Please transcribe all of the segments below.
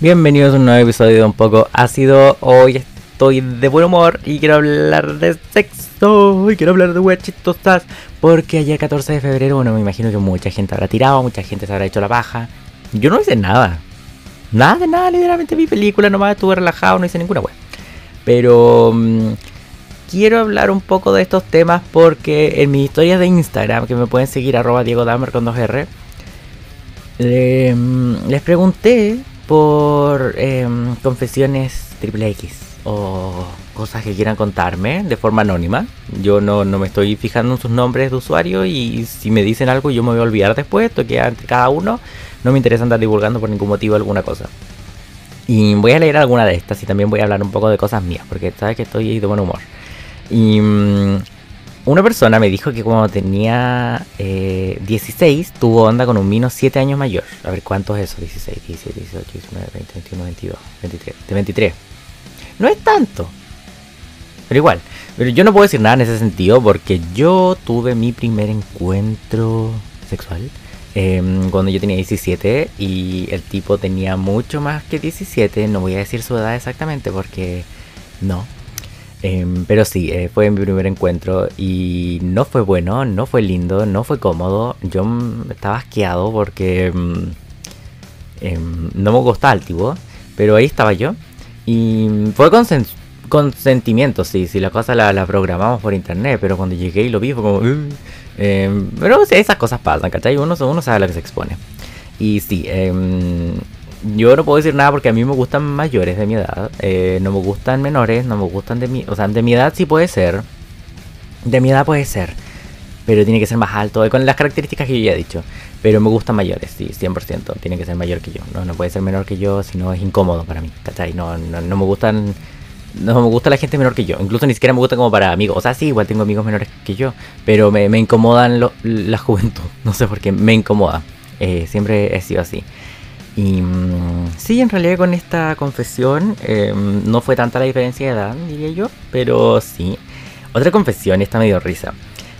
Bienvenidos a un nuevo episodio de Un poco ácido. Hoy estoy de buen humor y quiero hablar de sexo. Y quiero hablar de weas. Porque ayer 14 de febrero, bueno, me imagino que mucha gente habrá tirado, mucha gente se habrá hecho la baja. Yo no hice nada. Nada de nada, literalmente vi película nomás, estuve relajado, no hice ninguna wea. Pero mm, quiero hablar un poco de estos temas porque en mis historias de Instagram, que me pueden seguir arroba Diego Damer con 2R, le- mm, les pregunté por em, confesiones triple X o cosas que quieran contarme de forma anónima. Yo no, no me estoy fijando en sus nombres de usuario y si me dicen algo yo me voy a olvidar después, esto queda entre cada uno. No me interesa andar divulgando por ningún motivo alguna cosa. Y voy a leer alguna de estas y también voy a hablar un poco de cosas mías, porque sabes que estoy de buen humor. Y mm, una persona me dijo que cuando tenía eh, 16 tuvo onda con un mino 7 años mayor. A ver, ¿cuánto es eso? 16, 17, 18, 19, 20, 21, 22, 23. De 23. No es tanto. Pero igual. Pero yo no puedo decir nada en ese sentido porque yo tuve mi primer encuentro sexual em, cuando yo tenía 17 y el tipo tenía mucho más que 17. No voy a decir su edad exactamente porque no. Em, pero sí, eh, fue mi primer encuentro y no fue bueno, no fue lindo, no fue cómodo. Yo estaba asqueado porque mm, em, no me gustaba el tipo, pero ahí estaba yo. Y fue consen- consentimiento, sí, si la cosa la, la programamos por internet, pero cuando llegué y lo vi fue como... Em, pero sí, esas cosas pasan, ¿cachai? Uno, uno sabe a lo que se expone. Y sí, em, yo no puedo decir nada porque a mí me gustan mayores de mi edad. eh, no me gustan menores, no me gustan de mi... O sea, de mi edad sí puede ser. De mi edad puede ser. Pero tiene que ser más alto, con las características que yo ya he dicho. Pero me gustan mayores, sí, 100%. Tiene que ser mayor que yo. No, no puede ser menor que yo, si no es incómodo para mí. ¿Cachai? No, no, no me gustan... No me gusta la gente menor que yo. Incluso ni siquiera me gusta como para amigos. O sea, sí, igual tengo amigos menores que yo. Pero me, me incomodan lo- la juventud. No sé por qué. Me incomoda. Eh, siempre he sido así. Y mm, sí, en realidad con esta confesión eh, no fue tanta la diferencia de edad, diría yo. Pero sí. Otra confesión, esta me dio risa.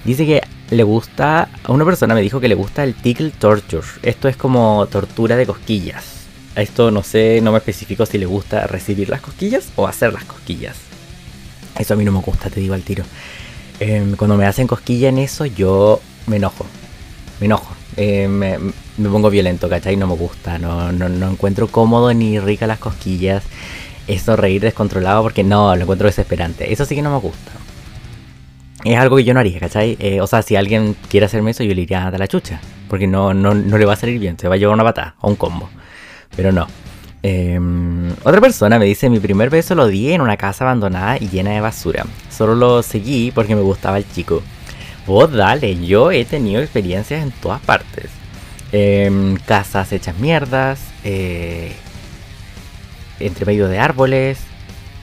Dice que le gusta, una persona me dijo que le gusta el tickle torture. Esto es como tortura de cosquillas. Esto no sé, no me especifico si le gusta recibir las cosquillas o hacer las cosquillas. Eso a mí no me gusta, te digo al tiro. Em, cuando me hacen cosquilla en eso, yo me enojo. Me enojo. Eh, me, me pongo violento, ¿cachai? No me gusta. No, no, no encuentro cómodo ni rica las cosquillas. Eso reír descontrolado porque no, lo encuentro desesperante. Eso sí que no me gusta. Es algo que yo no haría, ¿cachai? Eh, o sea, si alguien quiere hacerme eso, yo le iría a dar la chucha. Porque no, no, no le va a salir bien. Se va a llevar una patada o un combo. Pero no. Eh, otra persona me dice, mi primer beso lo di en una casa abandonada y llena de basura. Solo lo seguí porque me gustaba el chico. Vos dale, yo he tenido experiencias en todas partes. Em, casas hechas mierdas, eh, entre medio de árboles,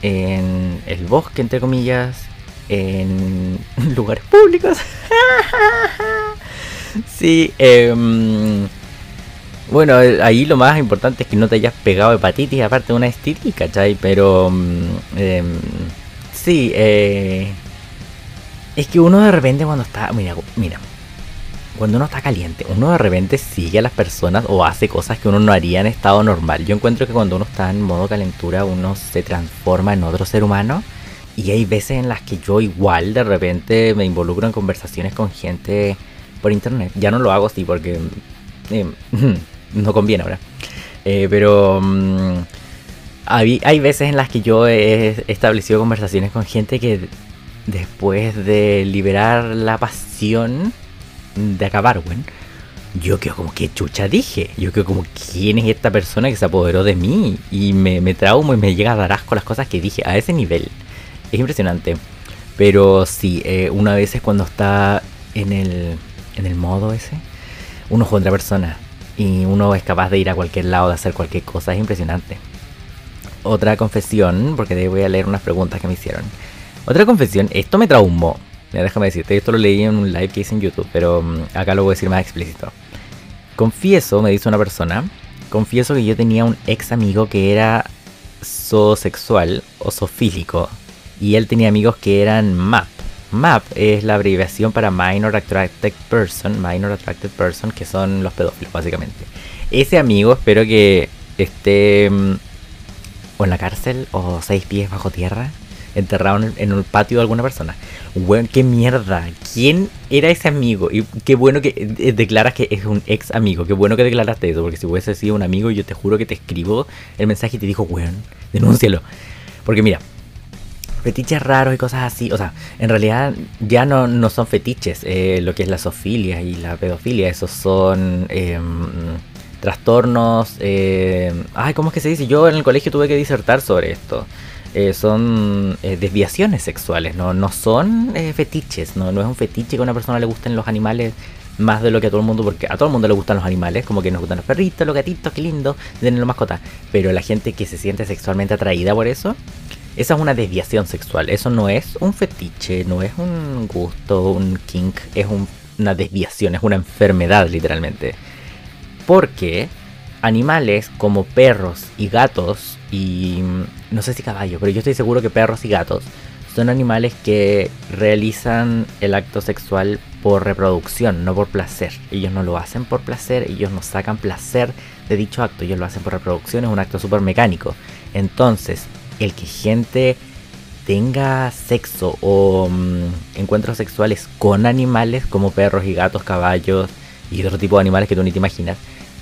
en el bosque, entre comillas, en lugares públicos. sí, em, bueno, eh, ahí lo más importante es que no te hayas pegado hepatitis, aparte de una STD, ¿cachai? Pero, mm, em, sí, eh, es que uno de repente cuando está, mira, mira, cuando uno está caliente, uno de repente sigue a las personas o hace cosas que uno no haría en estado normal. Yo encuentro que cuando uno está en modo calentura, uno se transforma en otro ser humano. Y hay veces en las que yo igual de repente me involucro en conversaciones con gente por internet. Ya no lo hago así porque eh, no conviene ahora. Eh, pero mm, hay, hay veces en las que yo he establecido conversaciones con gente que después de liberar la pasión de acabar, weón, yo quedo como que chucha dije. Yo quedo como, ¿quién es esta persona que se apoderó de mí? Y me, me traumo y me llega a dar asco las cosas que dije a ese nivel. Es impresionante. Pero sí, eh, una vez es cuando está en el, en el modo ese, uno es otra persona. Y uno es capaz de ir a cualquier lado, de hacer cualquier cosa. Es impresionante. Otra confesión, porque voy a leer unas preguntas que me hicieron. Otra confesión, esto me traumó. Ya, déjame decirte, esto lo leí en un live que hice en YouTube, pero mm, acá lo voy a decir más explícito. Confieso, me dice una persona, confieso que yo tenía un ex amigo que era zoosexual o zoofílico y él tenía amigos que eran MAP. MAP es la abreviación para Minor Attracted Person, Minor Attracted Person, que son los pedófilos básicamente. Ese amigo espero que esté mm, o en la cárcel o seis pies bajo tierra, enterrado en, un patio de alguna persona. Weón, qué mierda. ¿Quién era ese amigo? Y qué bueno que eh, declaras que es un ex amigo. Qué bueno que declaraste eso, porque si hubiese sido un amigo, yo te juro que te escribo el mensaje y te dijo, weón, denúncialo. Porque mira, fetiches raros y cosas así. O sea, en realidad ya no, no son fetiches. eh, lo que es la zoofilia y la pedofilia, esos son em, trastornos. eh, ay, ¿cómo es que se dice? Yo en el colegio tuve que disertar sobre esto. Eh, son eh, desviaciones sexuales, no, no son eh, fetiches. No, no es un fetiche que a una persona le gusten los animales más de lo que a todo el mundo, porque a todo el mundo le gustan los animales, como que nos gustan los perritos, los gatitos, qué lindo, tenerlo mascota. Pero la gente que se siente sexualmente atraída por eso, esa es una desviación sexual. Eso no es un fetiche, no es un gusto, un kink, es un- una desviación, es una enfermedad literalmente. Porque animales como perros y gatos y no sé si caballos, pero yo estoy seguro que perros y gatos son animales que realizan el acto sexual por reproducción, no por placer. Ellos no lo hacen por placer, ellos no sacan placer de dicho acto, ellos lo hacen por reproducción, es un acto súper mecánico. Entonces, el que gente tenga sexo o mm, encuentros sexuales con animales como perros y gatos, caballos y otro tipo de animales que tú ni te imaginas,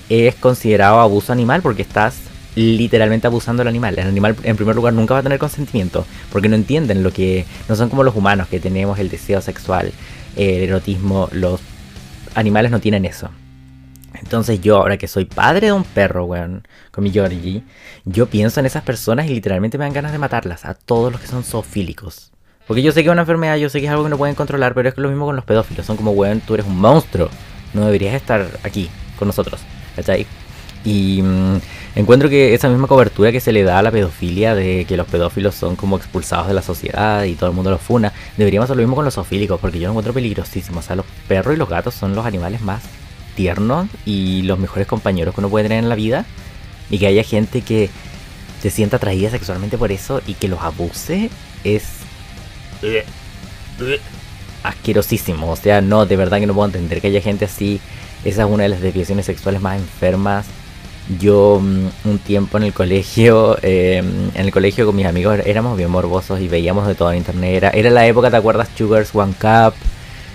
es considerado abuso animal porque estás literalmente abusando del animal. El animal en primer lugar nunca va a tener consentimiento porque no entienden lo que no son como los humanos que tenemos el deseo sexual, el erotismo, los animales no tienen eso. Entonces yo ahora que soy padre de un perro, weón, con mi Georgie, yo pienso en esas personas y literalmente me dan ganas de matarlas, a todos los que son zoofílicos. Porque yo sé que es una enfermedad, yo sé que es algo que no pueden controlar, pero es lo mismo con los pedófilos. Son como, weón, tú eres un monstruo. No deberías estar aquí con nosotros. ¿Cachai? Y mm, encuentro que esa misma cobertura que se le da a la pedofilia de que los pedófilos son como expulsados de la sociedad y todo el mundo los funa, deberíamos hacer lo mismo con los zoofílicos, porque yo lo encuentro peligrosísimo. O sea, los perros y los gatos son los animales más tiernos y los mejores compañeros que uno puede tener en la vida. Y que haya gente que se sienta atraída sexualmente por eso y que los abuse es asquerosísimo. O sea, no, de verdad que no puedo entender que haya gente así. Esa es una de las desviaciones sexuales más enfermas. Yo mm, un tiempo en el colegio, eh, en el colegio con mis amigos éramos bien morbosos y veíamos de todo en internet. Era, era la época, ¿te acuerdas? Sugars One Cup,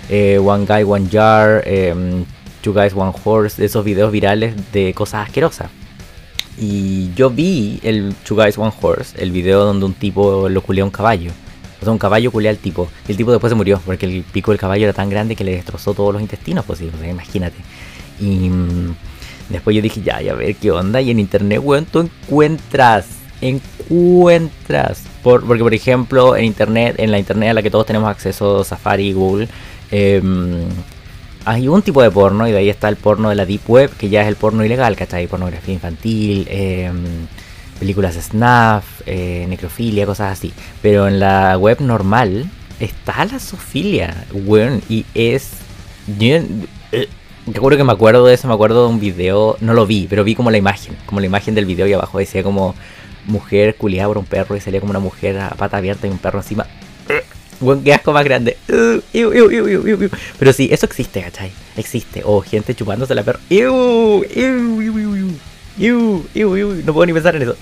eh, One Guy One Jar, eh, Two Guys One Horse, esos videos virales de cosas asquerosas. Y yo vi el Two Guys One Horse, el video donde un tipo lo culea a un caballo. O sea, un caballo culea al tipo. Y el tipo después se murió porque el pico del caballo era tan grande que le destrozó todos los intestinos. Sea, imagínate. Y mm, después yo dije, ya, ya, a ver qué onda. Y en internet, weón, tú encuentras, encuentras. Por, porque, por ejemplo, en internet, en la internet a la que todos tenemos acceso, Safari Google, em, hay un tipo de porno y de ahí está el porno de la Deep Web, que ya es el porno ilegal, ¿cachai? Pornografía infantil, em, películas snuff, eh, necrofilia, cosas así. Pero en la web normal está la zoofilia, weón, y es... Eh, Recuerdo que me acuerdo de eso, me acuerdo de un video, no lo vi, pero vi como la imagen, como la imagen del video y abajo decía como mujer culiada por un perro y salía como una mujer a pata abierta y un perro encima. Buen qué asco más grande. Uh. Pero sí, eso existe, ¿cachai? Existe. O gente chupándose la iu. No puedo ni pensar en eso.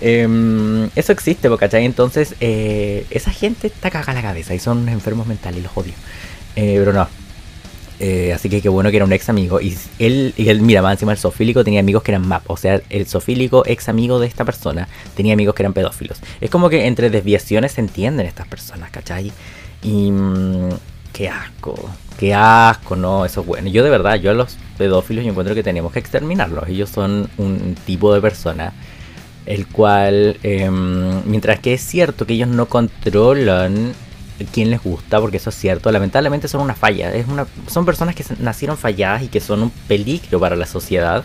Em, eso existe, ¿cachai? Entonces, eh, esa gente está cagada la cabeza y son enfermos mentales, los odio. Eh, pero no. Eh, así que qué bueno que era un ex amigo. Y él, y él, mira, encima el sofílico tenía amigos que eran MAP. O sea, el sofílico ex amigo de esta persona tenía amigos que eran pedófilos. Es como que entre desviaciones se entienden estas personas, ¿cachai? Y mm, qué asco, qué asco, no, eso es bueno. Yo de verdad, yo a los pedófilos yo encuentro que tenemos que exterminarlos. Ellos son un tipo de persona el cual, em, mientras que es cierto que ellos no controlan quién les gusta, porque eso es cierto, lamentablemente son una falla. Es una, son personas que nacieron falladas y que son un peligro para la sociedad.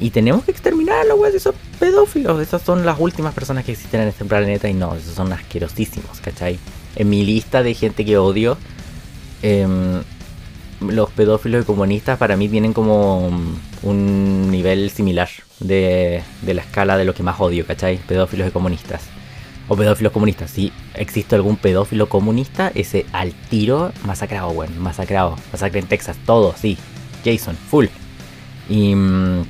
Y tenemos que exterminarlos, güey, esos pedófilos. Esas son las últimas personas que existen en este planeta y no, esos son asquerosísimos, ¿cachai? En mi lista de gente que odio, em, los pedófilos y comunistas para mí tienen como un nivel similar de, de la escala de lo que más odio, ¿cachai? Pedófilos y comunistas. O pedófilos comunistas. Si existe algún pedófilo comunista, ese al tiro masacrado, bueno, masacrado. Masacre en Texas, todo, sí. Jason, full. Y mm,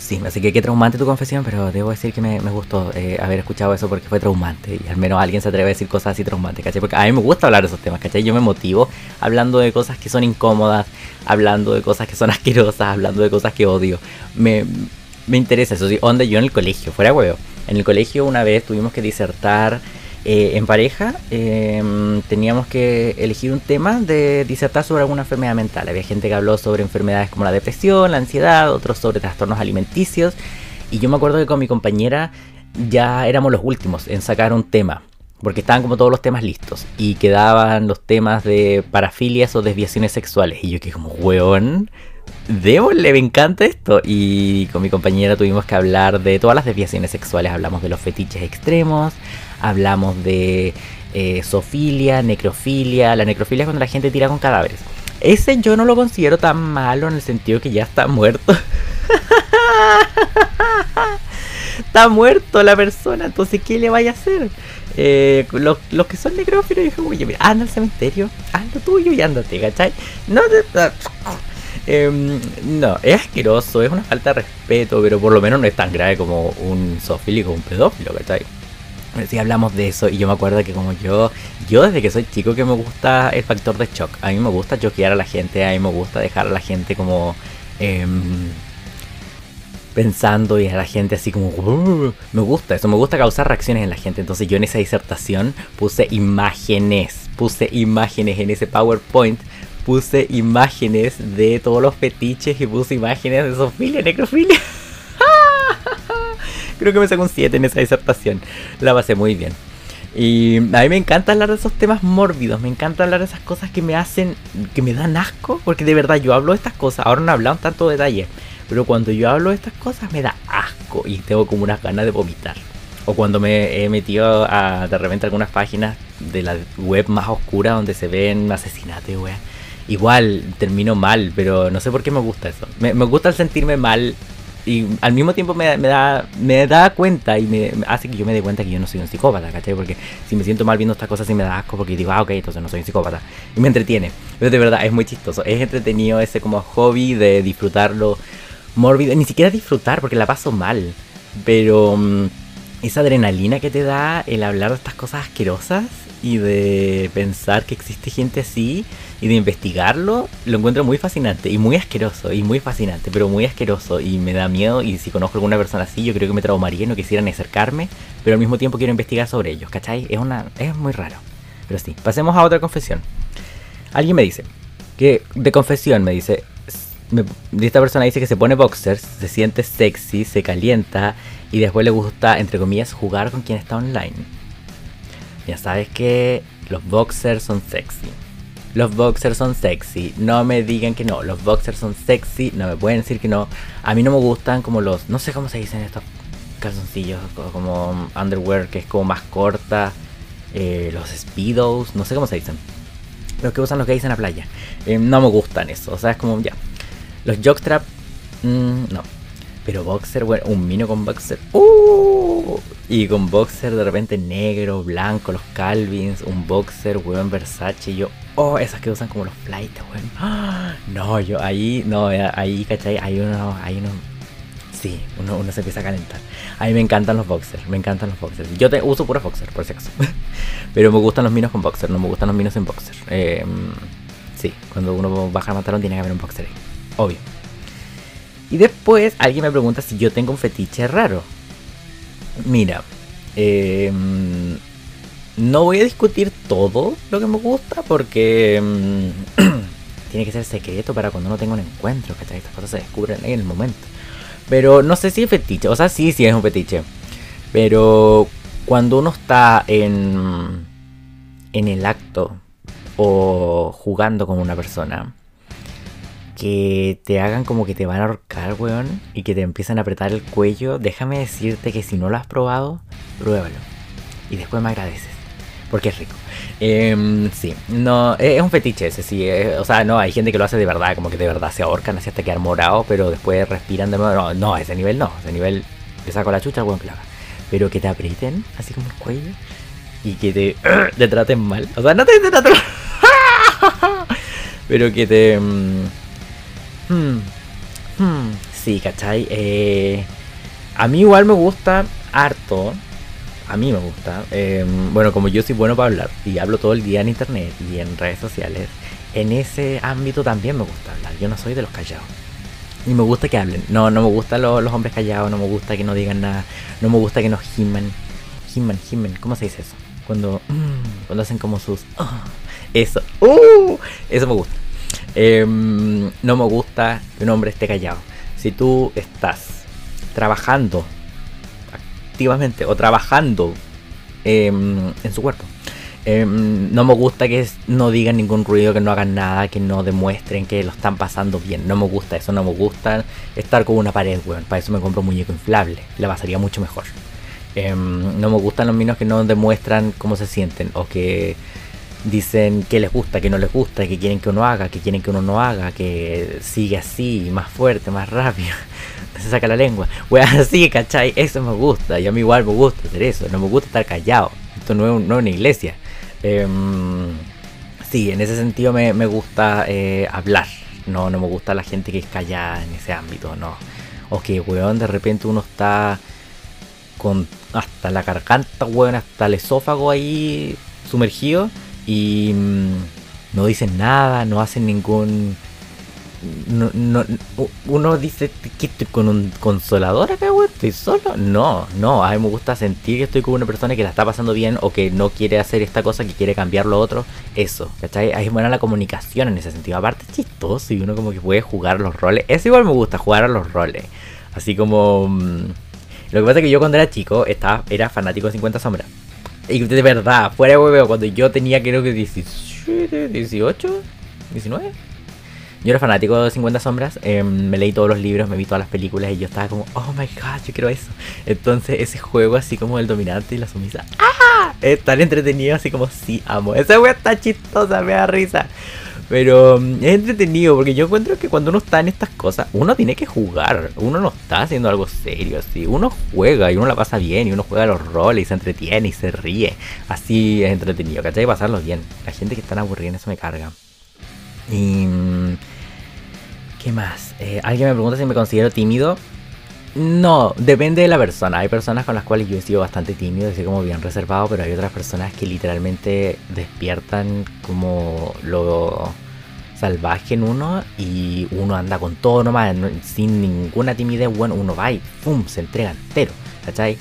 Sí, así que qué traumante tu confesión, pero debo decir que me, gustó eh, haber escuchado eso porque fue traumante y al menos alguien se atreve a decir cosas así traumantes, ¿cachai? Porque a mí me gusta hablar de esos temas, ¿cachai? Yo me motivo hablando de cosas que son incómodas, hablando de cosas que son asquerosas, hablando de cosas que odio. Me, me interesa eso, sí, onda yo en el colegio, fuera huevo. En el colegio una vez tuvimos que disertar eh, en pareja em, teníamos que elegir un tema de disertar sobre alguna enfermedad mental. Había gente que habló sobre enfermedades como la depresión, la ansiedad, otros sobre trastornos alimenticios. Y yo me acuerdo que con mi compañera ya éramos los últimos en sacar un tema. Porque estaban como todos los temas listos. Y quedaban los temas de parafilias o desviaciones sexuales. Y yo que como, weón, démosle, me encanta esto. Y con mi compañera tuvimos que hablar de todas las desviaciones sexuales. Hablamos de los fetiches extremos, hablamos de eh, zoofilia, necrofilia. La necrofilia es cuando la gente tira con cadáveres. Ese yo no lo considero tan malo en el sentido que ya está muerto. está muerto la persona, entonces ¿qué le vaya a hacer? Eh, los, que son necrófilos, dije, oye, mira, anda al cementerio, anda tuyo y ándate, ¿cachai? No, eh, no, es asqueroso, es una falta de respeto, pero por lo menos no es tan grave como un zoofílico un pedófilo, ¿cachai? Si hablamos de eso y yo me acuerdo que como yo, yo desde que soy chico que me gusta el factor de shock. A mí me gusta choquear a la gente, a mí me gusta dejar a la gente como em, pensando y a la gente así como me gusta eso, me gusta causar reacciones en la gente. Entonces yo en esa disertación puse imágenes, puse imágenes en ese PowerPoint, puse imágenes de todos los fetiches y puse imágenes de zoofilia, necrofilia. Creo que me sacó un 7 en esa disertación. La pasé muy bien. Y a mí me encanta hablar de esos temas mórbidos, me encanta hablar de esas cosas que me hacen, que me dan asco, porque de verdad yo hablo de estas cosas, ahora no en tanto detalle, pero cuando yo hablo de estas cosas me da asco y tengo como unas ganas de vomitar. O cuando me he metido a de repente algunas páginas de la web más oscura donde se ven asesinatos, weón. Igual termino mal, pero no sé por qué me gusta eso. Me, me gusta el sentirme mal y al mismo tiempo me, da, me da cuenta y me, hace que yo me dé cuenta que yo no soy un psicópata, ¿cachai? Porque si me siento mal viendo estas cosas y me da asco porque digo, ah, ok, entonces no soy un psicópata. Y me entretiene. Pero de verdad, es muy chistoso. Es entretenido ese como hobby de disfrutarlo mórbido. Ni siquiera disfrutar porque la paso mal. Pero mm, esa adrenalina que te da el hablar de estas cosas asquerosas y de pensar que existe gente así y de investigarlo, lo encuentro muy fascinante y muy asqueroso y muy fascinante, pero muy asqueroso y me da miedo y si conozco a alguna persona así yo creo que me traumaría y no quisiera ni acercarme, pero al mismo tiempo quiero investigar sobre ellos, ¿cachai? Es, una, es muy raro. Pero sí, pasemos a otra confesión. Alguien me dice, que de confesión me dice, esta persona dice que se pone boxers, se siente sexy, se calienta y después le gusta, entre comillas, jugar con quien está online. Ya sabes que los boxers son sexy. Los boxers son sexy. No me digan que no. Los boxers son sexy. No me pueden decir que no. A mí no me gustan como los. No sé cómo se dicen estos calzoncillos. Como underwear que es como más corta. Eh, los speedos. No sé cómo se dicen. Los que usan los gays en la playa. Eh, no me gustan eso. O sea, es como ya. Los jockstrap. Mmm, no. Pero boxer, bueno, un mino con boxer. ¡Uh! Y con boxer de repente negro, blanco, los Calvins, un boxer, weón, Versace. Y yo, oh, esas que usan como los flights, weón. No, yo ahí, no, ahí, ¿cachai? Hay uno, hay uno. Sí, uno, uno se empieza a calentar. A mí me encantan los boxers, me encantan los boxers. Yo te, uso pura boxer, por si acaso. Pero me gustan los minos con boxer, no me gustan los minos sin boxer. Eh, sí, cuando uno baja el pantalón tiene que haber un boxer ahí. Obvio. Y después alguien me pregunta si yo tengo un fetiche raro. Mira, em, no voy a discutir todo lo que me gusta porque em, tiene que ser secreto para cuando uno tenga un encuentro, que estas cosas se descubren ahí en el momento. Pero no sé si es fetiche, o sea, sí, sí es un fetiche. Pero cuando uno está en, en el acto o jugando con una persona, que te hagan como que te van a ahorcar, weón, y que te empiezan a apretar el cuello, déjame decirte que si no lo has probado, pruébalo. Y después me agradeces, porque es rico. Em, sí, no, es un fetiche ese, sí. o sea, no, hay gente que lo hace de verdad, como que de verdad se ahorcan así hasta quedar morado, pero después respiran de nuevo. No, no, ese nivel no, ese nivel te saco la chucha, weón, que Pero que te aprieten, así como el cuello, y que te, te traten mal. O sea, no te, te traten pero que te... Mm, Hmm, hmm, Sí, ¿cachai? Eh, a mí igual me gusta harto. A mí me gusta. Eh, bueno, como yo soy bueno para hablar y hablo todo el día en internet y en redes sociales, en ese ámbito también me gusta hablar. Yo no soy de los callados. Y me gusta que hablen. No, no me gustan los, hombres callados, no me gusta que no digan nada, no me gusta que nos giman. Giman, gimen, ¿cómo se dice eso? Cuando, cuando hacen como sus... Ah, eso, uh, eso me gusta. Em, no me gusta que un hombre esté callado. Si tú estás trabajando activamente o trabajando em, en su cuerpo, em, no me gusta que no digan ningún ruido, que no hagan nada, que no demuestren que lo están pasando bien. No me gusta eso, no me gusta estar con una pared, weón. Para eso me compro un muñeco inflable. La pasaría mucho mejor. no me gustan los minos que no demuestran cómo se sienten o que dicen que les gusta, que no les gusta, que quieren que uno haga, que quieren que uno no haga, que sigue así, más fuerte, más rápido. Se saca la lengua. Wey, así, ¿cachai? Eso me gusta. Y a mí igual me gusta hacer eso. No me gusta estar callado. Esto no es, una iglesia. Em, sí, en ese sentido me, gusta eh, hablar. No, no me gusta la gente que es callada en ese ámbito, no. O que, weón, de repente uno está con hasta la garganta, weón, hasta el esófago ahí sumergido y mm, no dicen nada, no hacen ningún... No, no, uno dice que estoy con un consolador acá, güey, estoy solo. No, no, a mí me gusta sentir que estoy con una persona que la está pasando bien o que no quiere hacer esta cosa, que quiere cambiar lo otro. Eso, ¿cachai? Ahí es buena la comunicación en ese sentido. Aparte, es chistoso y uno como que puede jugar los roles. Eso igual me gusta, jugar a los roles. Así como. Mm, lo que pasa es que yo cuando era chico estaba, era fanático de 50 Sombras. Y de verdad, fuera de huevo, cuando yo tenía creo que 17, 18, 19. Yo era fanático de 50 sombras, em, me leí todos los libros, me vi todas las películas y yo estaba como, oh my god, yo quiero eso. Entonces ese juego así como el dominante y la sumisa, ¡ah! Es tan entretenido así como, sí, amo. Esa wea está chistosa, me da risa. Pero mm, es entretenido porque yo encuentro que cuando uno está en estas cosas, uno tiene que jugar. Uno no está haciendo algo serio así. Uno juega y uno la pasa bien y uno juega los roles y se entretiene y se ríe. Así es entretenido, ¿cachai? Pasarlo bien. La gente que está aburrida, eso me carga. Y. Mm, ¿Qué más? Eh, alguien me pregunta si me considero tímido. No, depende de la persona. Hay personas con las cuales yo he sido bastante tímido, así como bien reservado, pero hay otras personas que literalmente despiertan como lo salvaje en uno y uno anda con todo nomás, sin ninguna timidez, bueno, uno va y ¡pum! se entrega entero, ¿cachai?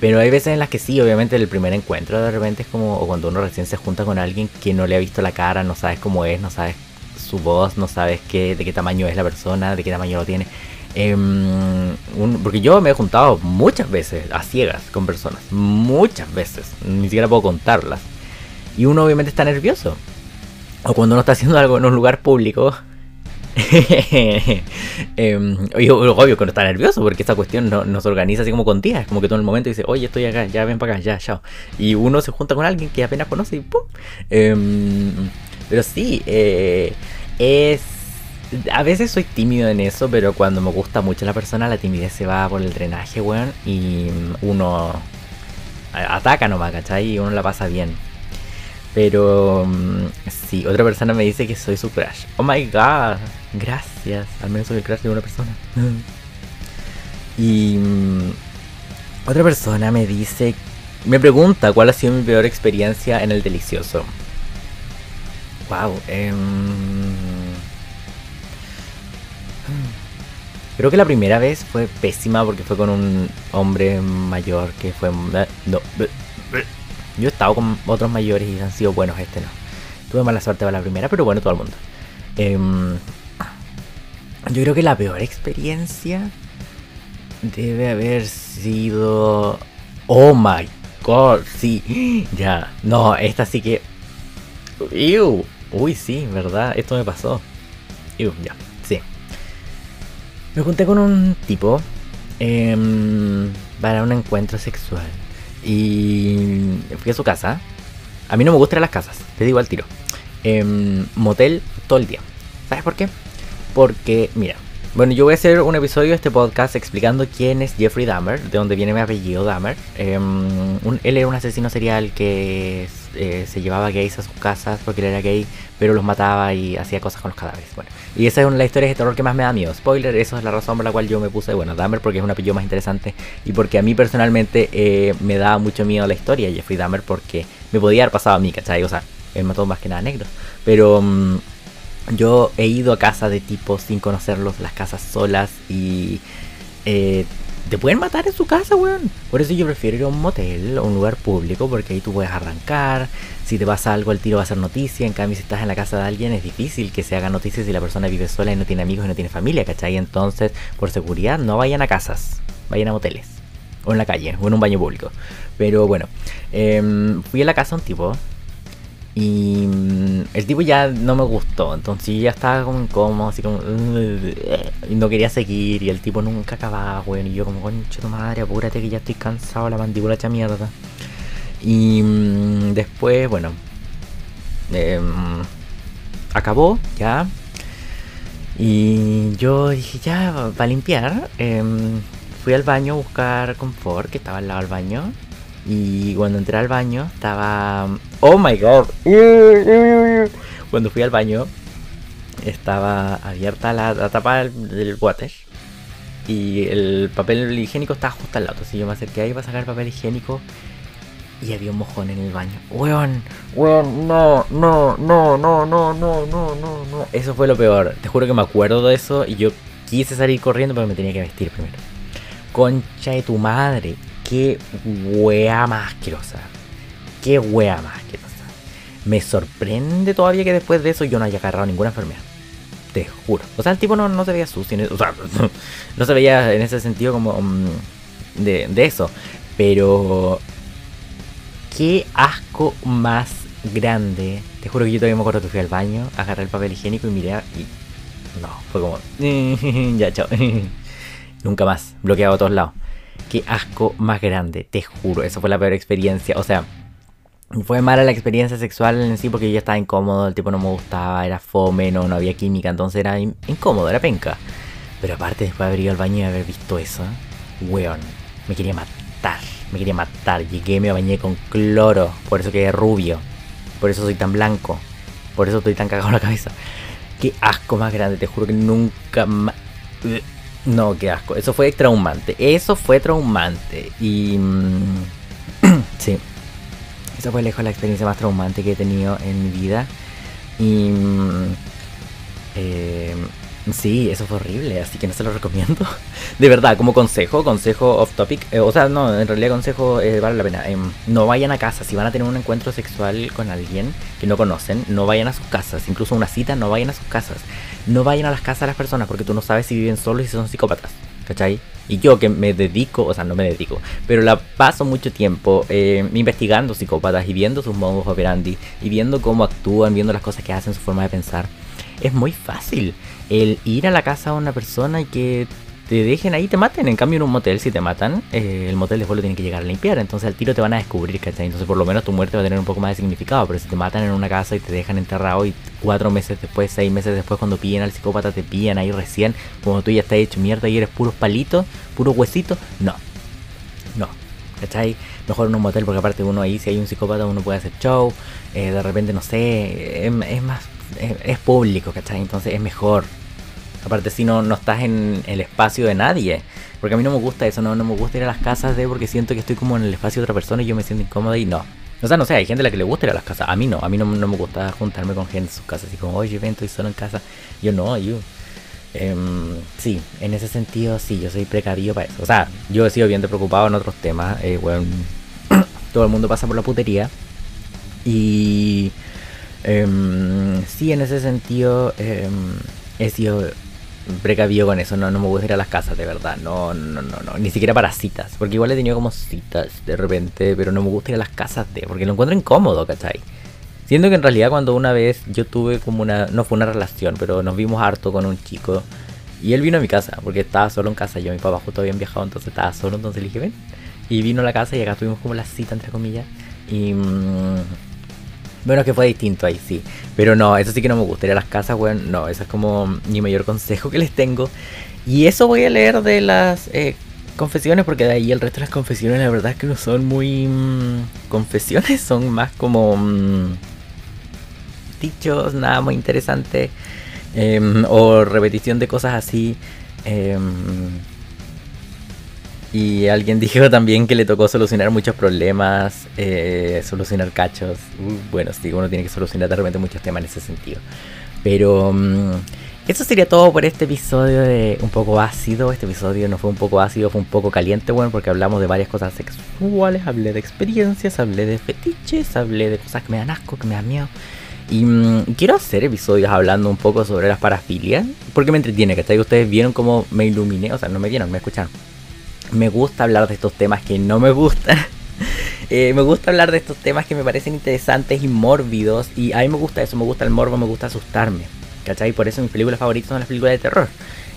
Pero hay veces en las que sí, obviamente el primer encuentro de repente es como o cuando uno recién se junta con alguien que no le ha visto la cara, no sabes cómo es, no sabes su voz, no sabes qué, de qué tamaño es la persona, de qué tamaño lo tiene Em, porque yo me he juntado muchas veces a ciegas con personas, muchas veces, ni siquiera puedo contarlas. Y uno obviamente está nervioso. O cuando uno está haciendo algo en un lugar público. eh, obvio que uno está nervioso porque esta cuestión no, se organiza así como con días. Como que todo el momento dice, oye, estoy acá, ya ven para acá, ya, chao. Y uno se junta con alguien que apenas conoce y ¡pum! Em, pero sí, eh, es a veces soy tímido en eso, pero cuando me gusta mucho la persona, la timidez se va por el drenaje, weón. Y uno ataca nomás, ¿cachai? Y uno la pasa bien. Pero mm, sí, otra persona me dice que soy su crush. Oh my god, gracias. Al menos soy el crush de una persona. y mm, otra persona me dice, me pregunta cuál ha sido mi peor experiencia en el delicioso. Wow, eh, Creo que la primera vez fue pésima porque fue con un hombre mayor que fue... Eh, no, yo he estado con otros mayores y han sido buenos, este no. Tuve mala suerte para la primera, pero bueno, todo el mundo. Em, yo creo que la peor experiencia debe haber sido... Oh my god, sí. Ya, no, esta sí que... Uy, sí, ¿verdad? Esto me pasó. ya, sí. Me junté con un tipo em, para un encuentro sexual. Y fui a su casa. A mí no me gustan las casas, te digo al tiro. Em, motel todo el día. ¿Sabes por qué? Porque, mira, bueno, yo voy a hacer un episodio de este podcast explicando quién es Jeffrey Dahmer, de dónde viene mi apellido Dahmer. Em, él era un asesino serial que eh, se llevaba gays a sus casas porque él era gay, pero los mataba y hacía cosas con los cadáveres. Bueno, y esa es una de las historias de terror que más me da miedo. Spoiler, eso es la razón por la cual yo me puse, bueno, Dahmer porque es un apellido más interesante y porque a mí personalmente eh, me da mucho miedo la historia Jeffrey Dahmer porque me podía haber pasado a mí, ¿cachai? O sea, él mató más que nada negros. Pero mm, yo he ido a casa de tipos sin conocerlos, las casas solas y... Eh, te pueden matar en su casa, weón. Por eso yo prefiero ir a un motel o un lugar público, porque ahí tú puedes arrancar. Si te pasa algo, el tiro va a ser noticia. En cambio, si estás en la casa de alguien, es difícil que se haga noticia si la persona vive sola y no tiene amigos y no tiene familia, ¿cachai? Entonces, por seguridad, no vayan a casas, vayan a moteles. O en la calle, o en un baño público. Pero bueno, em, fui a la casa de un tipo y mm, el tipo ya no me gustó, entonces ya estaba como incómodo, así como. No quería seguir, y el tipo nunca acababa, weón. Y yo, como, concho tu madre, apúrate que ya estoy cansado, la mandíbula hecha mierda. Y mm, después, bueno. Em, acabó, ya. Y yo dije, ya, para limpiar. Em, fui al baño a buscar confort, que estaba al lado del baño. Y cuando entré al baño estaba... ¡Oh, my God! Cuando fui al baño estaba abierta la, tapa del, water y el papel higiénico estaba justo al lado. Así yo me acerqué ahí para sacar el papel higiénico y había un mojón en el baño. Weón, weón, no, no, no, no, no, no, no, no, no. Eso fue lo peor. Te juro que me acuerdo de eso y yo quise salir corriendo pero me tenía que vestir primero. Concha de tu madre qué wea más asquerosa. Qué wea más asquerosa. Me sorprende todavía que después de eso yo no haya agarrado ninguna enfermedad. Te juro. O sea, el tipo no, se veía sucio. O sea, no se veía en ese sentido como mm, de, eso. Pero... Qué asco más grande. Te juro que yo todavía me acuerdo que fui al baño, agarré el papel higiénico y miré y... No, fue como... ya, chao. Nunca más. Bloqueado a todos lados qué asco más grande, te juro, eso fue la peor experiencia, o sea, fue mala la experiencia sexual en sí porque yo ya estaba incómodo, el tipo no me gustaba, era fome, no, había química, entonces era incómodo, era penca. Pero aparte después de haber ido al baño y haber visto eso, weón, me quería matar, me quería matar. Llegué, me bañé con cloro, por eso quedé rubio, por eso soy tan blanco, por eso estoy tan cagado en la cabeza. Qué asco más grande, te juro que nunca más... No, qué asco. Eso fue traumante. Eso fue traumante. Y... Mm, sí. Esa fue lejos la experiencia más traumante que he tenido en mi vida. Y... Mm, eh, Sí, eso fue horrible, así que no se lo recomiendo. De verdad, como consejo, consejo off topic, eh, o sea, no, en realidad consejo eh, vale la pena. Em, no vayan a casa, si van a tener un encuentro sexual con alguien que no conocen, no vayan a sus casas, incluso una cita, no vayan a sus casas. No vayan a las casas de las personas porque tú no sabes si viven solos y si son psicópatas, ¿cachai? Y yo que me dedico, o sea, no me dedico, pero la paso mucho tiempo eh, investigando psicópatas y viendo sus modos operandi y viendo cómo actúan, viendo las cosas que hacen, su forma de pensar es muy fácil el ir a la casa de una persona y que te dejen ahí te maten. En cambio, en un motel, si te matan, eh, el motel después lo tiene que llegar a limpiar. Entonces, al tiro te van a descubrir, ¿cachai? Entonces, por lo menos tu muerte va a tener un poco más de significado. Pero si te matan en una casa y te dejan enterrado y cuatro meses después, seis meses después, cuando pillen al psicópata, te pillan ahí recién, como tú ya estás hecho mierda y eres puros palitos, puros huesitos, no. No. ¿Cachai? Mejor en un motel, porque aparte uno ahí, si hay un psicópata, uno puede hacer show. Eh, de repente, no sé, es más es, público, ¿cachai? Entonces es mejor. Aparte si no, no estás en el espacio de nadie. Porque a mí no me gusta eso, no, no me gusta ir a las casas de porque siento que estoy como en el espacio de otra persona y yo me siento incómodo y no. O sea, no sé, hay gente a la que le gusta ir a las casas. A mí no, a mí no, me gusta juntarme con gente en sus casas. Así como, oye, ven, estoy solo en casa. Yo no, yo. Em, sí, en ese sentido, sí, yo soy precavido para eso. O sea, yo he sido bien preocupado en otros temas. Eh, bueno, todo el mundo pasa por la putería. Y Em, sí, en ese sentido em, he sido precavido con eso, no, no me gusta ir a las casas, de verdad, no, no, no, no, ni siquiera para citas, porque igual he tenido como citas de repente, pero no me gusta ir a las casas de, porque lo encuentro incómodo, ¿cachai? Siento que en realidad cuando una vez yo tuve como una, no fue una relación, pero nos vimos harto con un chico, y él vino a mi casa, porque estaba solo en casa, yo mi papá justo habían viajado, entonces estaba solo, entonces le dije, ven, y vino a la casa y acá tuvimos como la cita, entre comillas, y... Mm, bueno, que fue distinto ahí, sí. Pero no, eso sí que no me gustaría las casas, weón. No, eso es como mi mayor consejo que les tengo. Y eso voy a leer de las eh, confesiones, porque de ahí el resto de las confesiones la verdad es que no son muy mm, confesiones, son más como mm, dichos, nada muy interesante, em, o repetición de cosas así. Em, y alguien dijo también que le tocó solucionar muchos problemas, eh, solucionar cachos. Uh, bueno, sí, uno tiene que solucionar de repente muchos temas en ese sentido. Pero mm, eso sería todo por este episodio de un poco ácido. Este episodio no fue un poco ácido, fue un poco caliente, bueno, porque hablamos de varias cosas sexuales, hablé de experiencias, hablé de fetiches, hablé de cosas que me dan asco, que me dan miedo. Y mm, quiero hacer episodios hablando un poco sobre las parafilias, porque me entretiene, que ustedes vieron cómo me iluminé, o sea, no me vieron, me escucharon me gusta hablar de estos temas que no me gustan. Eh, me gusta hablar de estos temas que me parecen interesantes y mórbidos. Y a mí me gusta eso, me gusta el morbo, me gusta asustarme. ¿Cachai? Por eso mis películas favoritas son las películas de terror.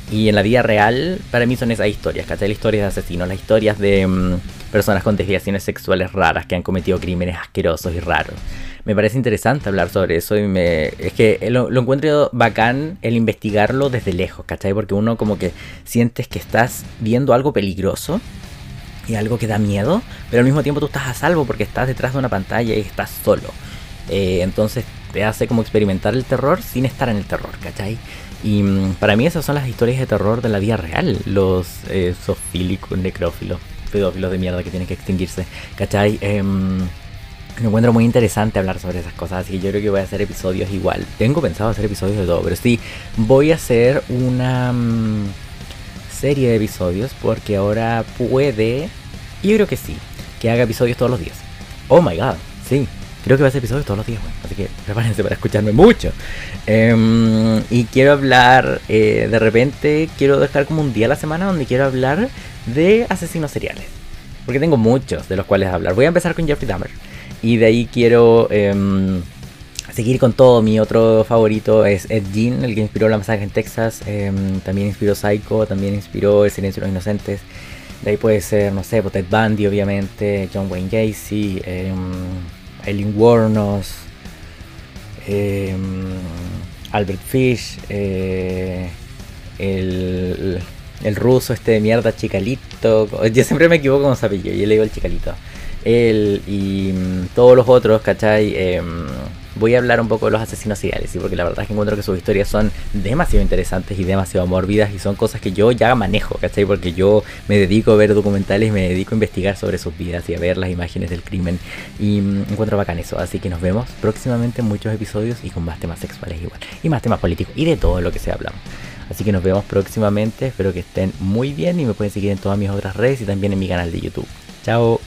Y en la vida real, para mí son esas historias, ¿cachai? Las historias de asesinos, las historias de mm, personas con desviaciones sexuales raras que han cometido crímenes asquerosos y raros me parece interesante hablar sobre eso y me es que lo, encuentro bacán el investigarlo desde lejos, ¿cachai? Porque uno como que sientes que estás viendo algo peligroso y algo que da miedo, pero al mismo tiempo tú estás a salvo porque estás detrás de una pantalla y estás solo. Eh, entonces te hace como experimentar el terror sin estar en el terror, ¿cachai? Y mm, para mí esas son las historias de terror de la vida real, los eh, necrófilos, pedófilos de mierda que tienen que extinguirse, ¿cachai? Eh, me encuentro muy interesante hablar sobre esas cosas, así que yo creo que voy a hacer episodios igual. Tengo pensado hacer episodios de todo, pero sí, voy a hacer una mm, serie de episodios porque ahora puede, y creo que sí, que haga episodios todos los días. Oh my god, sí, creo que va a hacer episodios todos los días, bueno, así que prepárense para escucharme mucho. Em, y quiero hablar, eh, de repente, quiero dejar como un día a la semana donde quiero hablar de asesinos seriales. Porque tengo muchos de los cuales hablar. Voy a empezar con Jeffrey Dahmer. Y de ahí quiero em, seguir con todo. Mi otro favorito es Ed Gein, el que inspiró La Masacre en Texas. Em, también inspiró Psycho, también inspiró El Silencio de los Inocentes. De ahí puede ser, no sé, pues, Ted Bundy, obviamente, John Wayne Gacy, eh, Eileen Warnos, Albert Fish, eh, el, el, ruso este de mierda, Chicalito. Yo siempre me equivoco con su apellido, yo le digo el Chicalito él y mm, todos los otros, ¿cachai? Em, voy a hablar un poco de los asesinos seriales, ¿sí? porque la verdad es que encuentro que sus historias son demasiado interesantes y demasiado mórbidas y son cosas que yo ya manejo, ¿cachai? Porque yo me dedico a ver documentales, me dedico a investigar sobre sus vidas y a ver las imágenes del crimen y mm, encuentro bacán eso, así que nos vemos próximamente en muchos episodios y con más temas sexuales igual, y más temas políticos y de todo lo que se hablamos. Así que nos vemos próximamente, espero que estén muy bien y me pueden seguir en todas mis otras redes y también en mi canal de YouTube. Chao.